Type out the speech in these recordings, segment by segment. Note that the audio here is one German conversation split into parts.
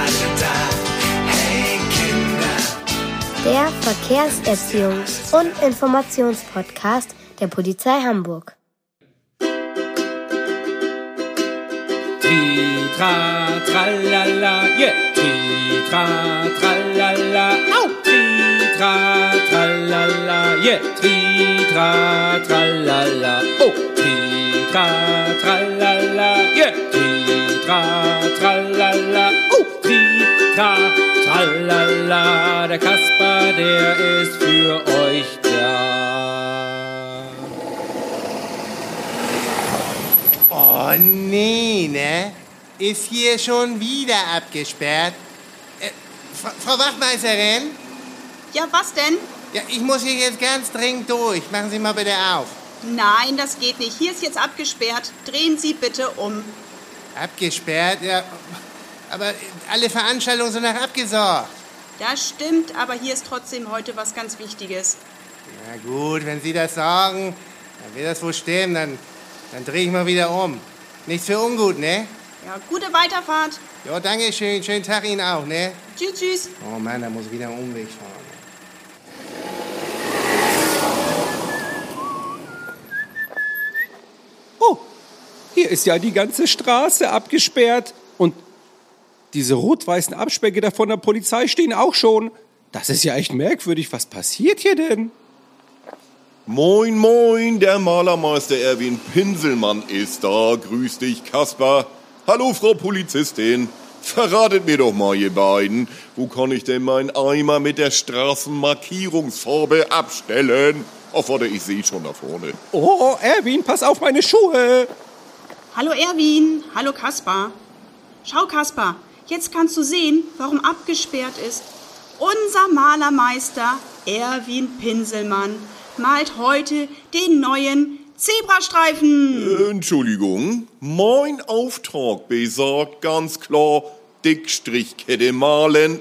alle da? Hey Kinder. Der Verkehrserziehungs- und Informationspodcast der Polizei Hamburg. Tra, tralala, yeah. Tra, tralala, au. Tra, tralala, yeah. Der Kasper, der ist für euch da. Oh nee, ne? Ist hier schon wieder abgesperrt? Äh, Fra Frau Wachtmeisterin? Ja, was denn? Ja, ich muss hier jetzt ganz dringend durch. Machen Sie mal bitte auf. Nein, das geht nicht. Hier ist jetzt abgesperrt. Drehen Sie bitte um. Abgesperrt? Ja. Aber alle Veranstaltungen sind noch abgesagt. Das stimmt, aber hier ist trotzdem heute was ganz Wichtiges. Na gut, wenn Sie das sagen, dann wird das wohl stimmen. Dann, dann drehe ich mal wieder um. Nichts für ungut, ne? Ja, gute Weiterfahrt. Ja, danke schön. Schönen Tag Ihnen auch, ne? Tschüss, tschüss. Oh Mann, da muss ich wieder einen Umweg fahren. Oh, hier ist ja die ganze Straße abgesperrt. Diese rot-weißen Absperrgitter von der Polizei stehen auch schon. Das ist ja echt merkwürdig. Was passiert hier denn? Moin, moin, der Malermeister Erwin Pinselmann ist da. Grüß dich, Kasper. Hallo, Frau Polizistin. Verratet mir doch mal, ihr beiden, wo kann ich denn meinen Eimer mit der Straßenmarkierungsfarbe abstellen? Oh, warte, ich sehe schon da vorne. Oh, Erwin, pass auf meine Schuhe. Hallo Erwin. Hallo Kaspar. Schau, Kaspar. Jetzt kannst du sehen, warum abgesperrt ist. Unser Malermeister Erwin Pinselmann malt heute den neuen Zebrastreifen. Entschuldigung, mein Auftrag besagt ganz klar Dickstrichkette malen.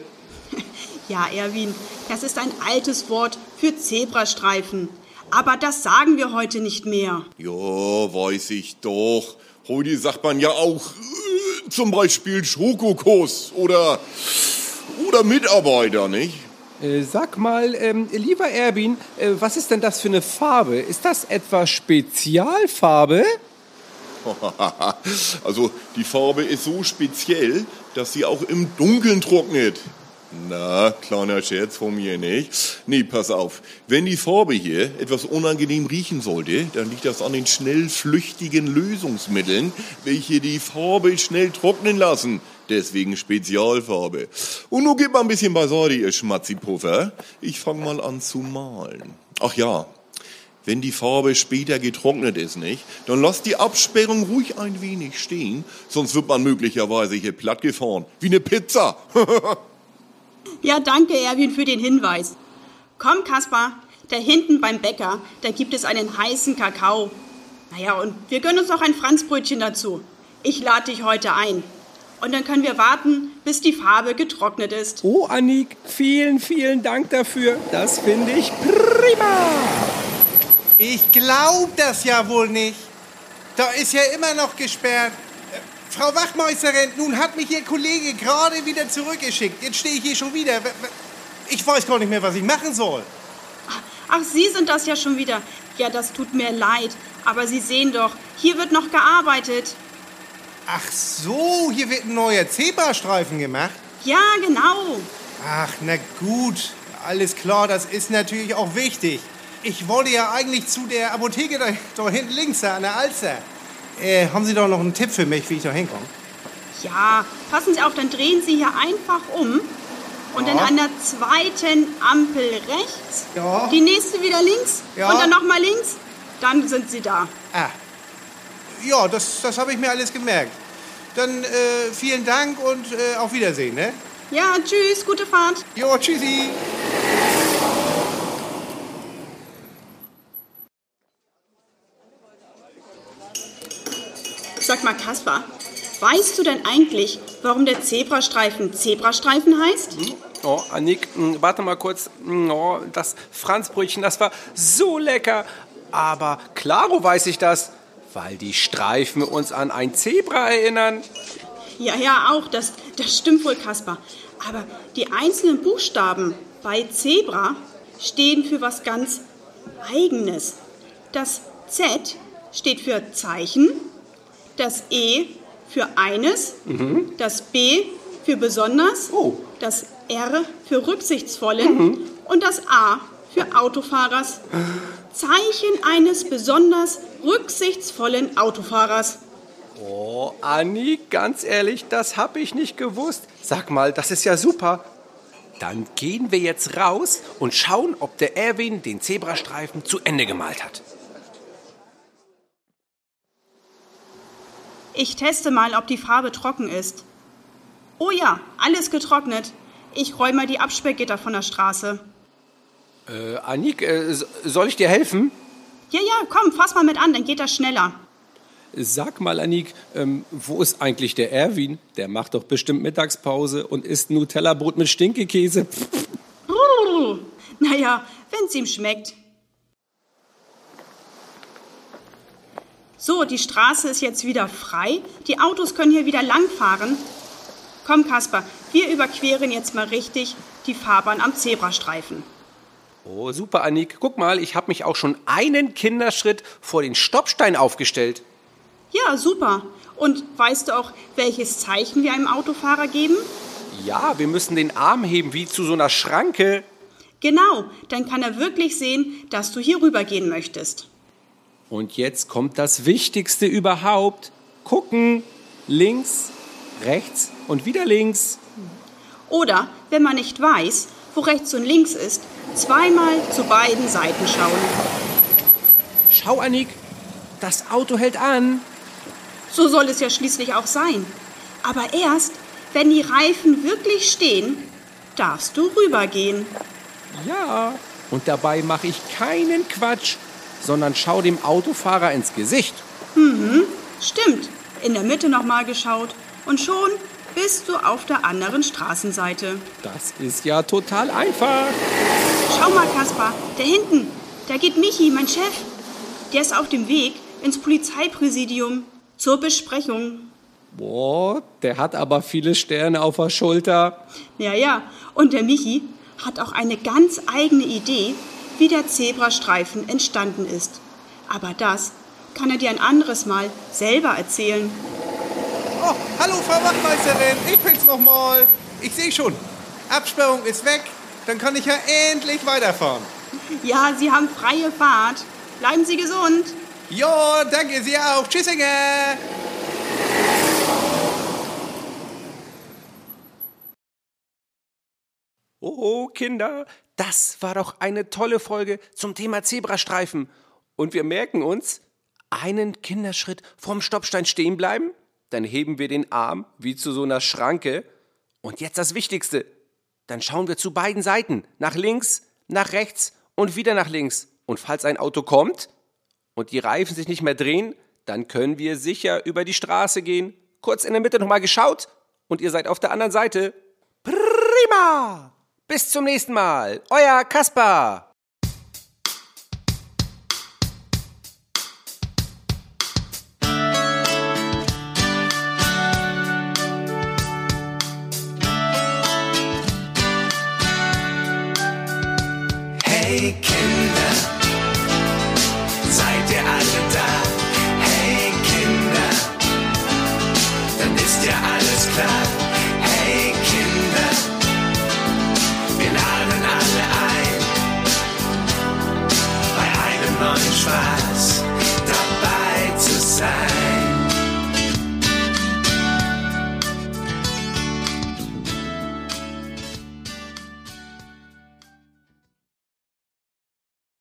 Ja, Erwin, das ist ein altes Wort für Zebrastreifen. Aber das sagen wir heute nicht mehr. Ja, weiß ich doch. Heute sagt man ja auch äh, zum Beispiel Schokokuss oder, oder Mitarbeiter, nicht? Äh, sag mal, ähm, lieber Erwin, äh, was ist denn das für eine Farbe? Ist das etwa Spezialfarbe? also die Farbe ist so speziell, dass sie auch im Dunkeln trocknet. Na, kleiner Scherz von mir nicht. Nee, pass auf. Wenn die Farbe hier etwas unangenehm riechen sollte, dann liegt das an den schnell flüchtigen Lösungsmitteln, welche die Farbe schnell trocknen lassen. Deswegen Spezialfarbe. Und nun gebt mal ein bisschen beiseite, ihr Schmatzipuffer. Ich fange mal an zu malen. Ach ja, wenn die Farbe später getrocknet ist, nicht, dann lasst die Absperrung ruhig ein wenig stehen, sonst wird man möglicherweise hier plattgefahren. Wie eine Pizza. Ja, danke, Erwin, für den Hinweis. Komm, Kaspar, da hinten beim Bäcker, da gibt es einen heißen Kakao. Naja, und wir gönnen uns noch ein Franzbrötchen dazu. Ich lade dich heute ein. Und dann können wir warten, bis die Farbe getrocknet ist. Oh, Annik, vielen, vielen Dank dafür. Das finde ich prima. Ich glaub das ja wohl nicht. Da ist ja immer noch gesperrt. Frau Wachtmeisterin, nun hat mich Ihr Kollege gerade wieder zurückgeschickt. Jetzt stehe ich hier schon wieder. Ich weiß gar nicht mehr, was ich machen soll. Ach, Sie sind das ja schon wieder. Ja, das tut mir leid. Aber Sie sehen doch, hier wird noch gearbeitet. Ach so, hier wird ein neuer Zebrastreifen gemacht. Ja, genau. Ach, na gut. Alles klar, das ist natürlich auch wichtig. Ich wollte ja eigentlich zu der Apotheke da, da hinten links, an der Alster. Äh, haben Sie doch noch einen Tipp für mich, wie ich da hinkomme? Ja, passen Sie auf, dann drehen Sie hier einfach um. Und dann Ja. an der zweiten Ampel rechts. Ja. Die nächste wieder links. Ja. Und dann nochmal links. Dann sind Sie da. Ah. Ja, das, das habe ich mir alles gemerkt. Dann äh, vielen Dank und äh, auf Wiedersehen, ne? Ja, tschüss, gute Fahrt. Jo, tschüssi. Sag mal, Kaspar, weißt du denn eigentlich, warum der Zebrastreifen Zebrastreifen heißt? Oh, Annik, mh, warte mal kurz. Mh, Oh, das Franzbrötchen, das war so lecker. Aber klaro weiß ich das. Weil die Streifen uns an ein Zebra erinnern. Ja, ja, auch, das, das stimmt wohl, Kaspar. Aber die einzelnen Buchstaben bei Zebra stehen für was ganz Eigenes. Das Z steht für Zeichen, das E für eines, das B für besonders, Oh. das R für rücksichtsvollen und das A für Autofahrers. Zeichen eines besonders rücksichtsvollen Autofahrers. Oh, Anni, ganz ehrlich, das hab ich nicht gewusst. Sag mal, das ist ja super. Dann gehen wir jetzt raus und schauen, ob der Erwin den Zebrastreifen zu Ende gemalt hat. Ich teste mal, ob die Farbe trocken ist. Oh ja, alles getrocknet. Ich räume mal die Absperrgitter von der Straße. Äh, Annik, äh, soll ich dir helfen? Ja, ja, komm, fass mal mit an, dann geht das schneller. Sag mal, Annik, ähm, wo ist eigentlich der Erwin? Der macht doch bestimmt Mittagspause und isst Nutella-Brot mit Stinkekäse. Naja, wenn's ihm schmeckt. So, die Straße ist jetzt wieder frei. Die Autos können hier wieder langfahren. Komm, Kasper, wir überqueren jetzt mal richtig die Fahrbahn am Zebrastreifen. Oh, super, Annik. Guck mal, ich habe mich auch schon einen Kinderschritt vor den Stoppstein aufgestellt. Ja, super. Und weißt du auch, welches Zeichen wir einem Autofahrer geben? Ja, wir müssen den Arm heben wie zu so einer Schranke. Genau, dann kann er wirklich sehen, dass du hier rübergehen möchtest. Und jetzt kommt das Wichtigste überhaupt. Gucken. Links, rechts und wieder links. Oder, wenn man nicht weiß, wo rechts und links ist, zweimal zu beiden Seiten schauen. Schau, Annik, das Auto hält an. So soll es ja schließlich auch sein. Aber erst, wenn die Reifen wirklich stehen, darfst du rübergehen. Ja. Und dabei mache ich keinen Quatsch, sondern schau dem Autofahrer ins Gesicht. Stimmt, in der Mitte nochmal geschaut und schon bist du auf der anderen Straßenseite. Das ist ja total einfach. Schau mal, Kaspar, da hinten, da geht Michi, mein Chef. Der ist auf dem Weg ins Polizeipräsidium zur Besprechung. Boah, der hat aber viele Sterne auf der Schulter. Ja, ja, und der Michi hat auch eine ganz eigene Idee, wie der Zebrastreifen entstanden ist. Aber das kann er dir ein anderes Mal selber erzählen. Oh, hallo Frau Wachtmeisterin, ich bin's nochmal. Ich sehe schon, Absperrung ist weg, dann kann ich ja endlich weiterfahren. Ja, Sie haben freie Fahrt. Bleiben Sie gesund. Ja, danke Sie auch. Tschüssinge. Oh, Kinder, das war doch eine tolle Folge zum Thema Zebrastreifen. Und wir merken uns, einen Kinderschritt vom Stoppstein stehen bleiben, dann heben wir den Arm wie zu so einer Schranke. Und jetzt das Wichtigste, dann schauen wir zu beiden Seiten, nach links, nach rechts und wieder nach links. Und falls ein Auto kommt und die Reifen sich nicht mehr drehen, dann können wir sicher über die Straße gehen. Kurz in der Mitte nochmal geschaut und ihr seid auf der anderen Seite. Prima! Bis zum nächsten Mal. Euer Kaspar.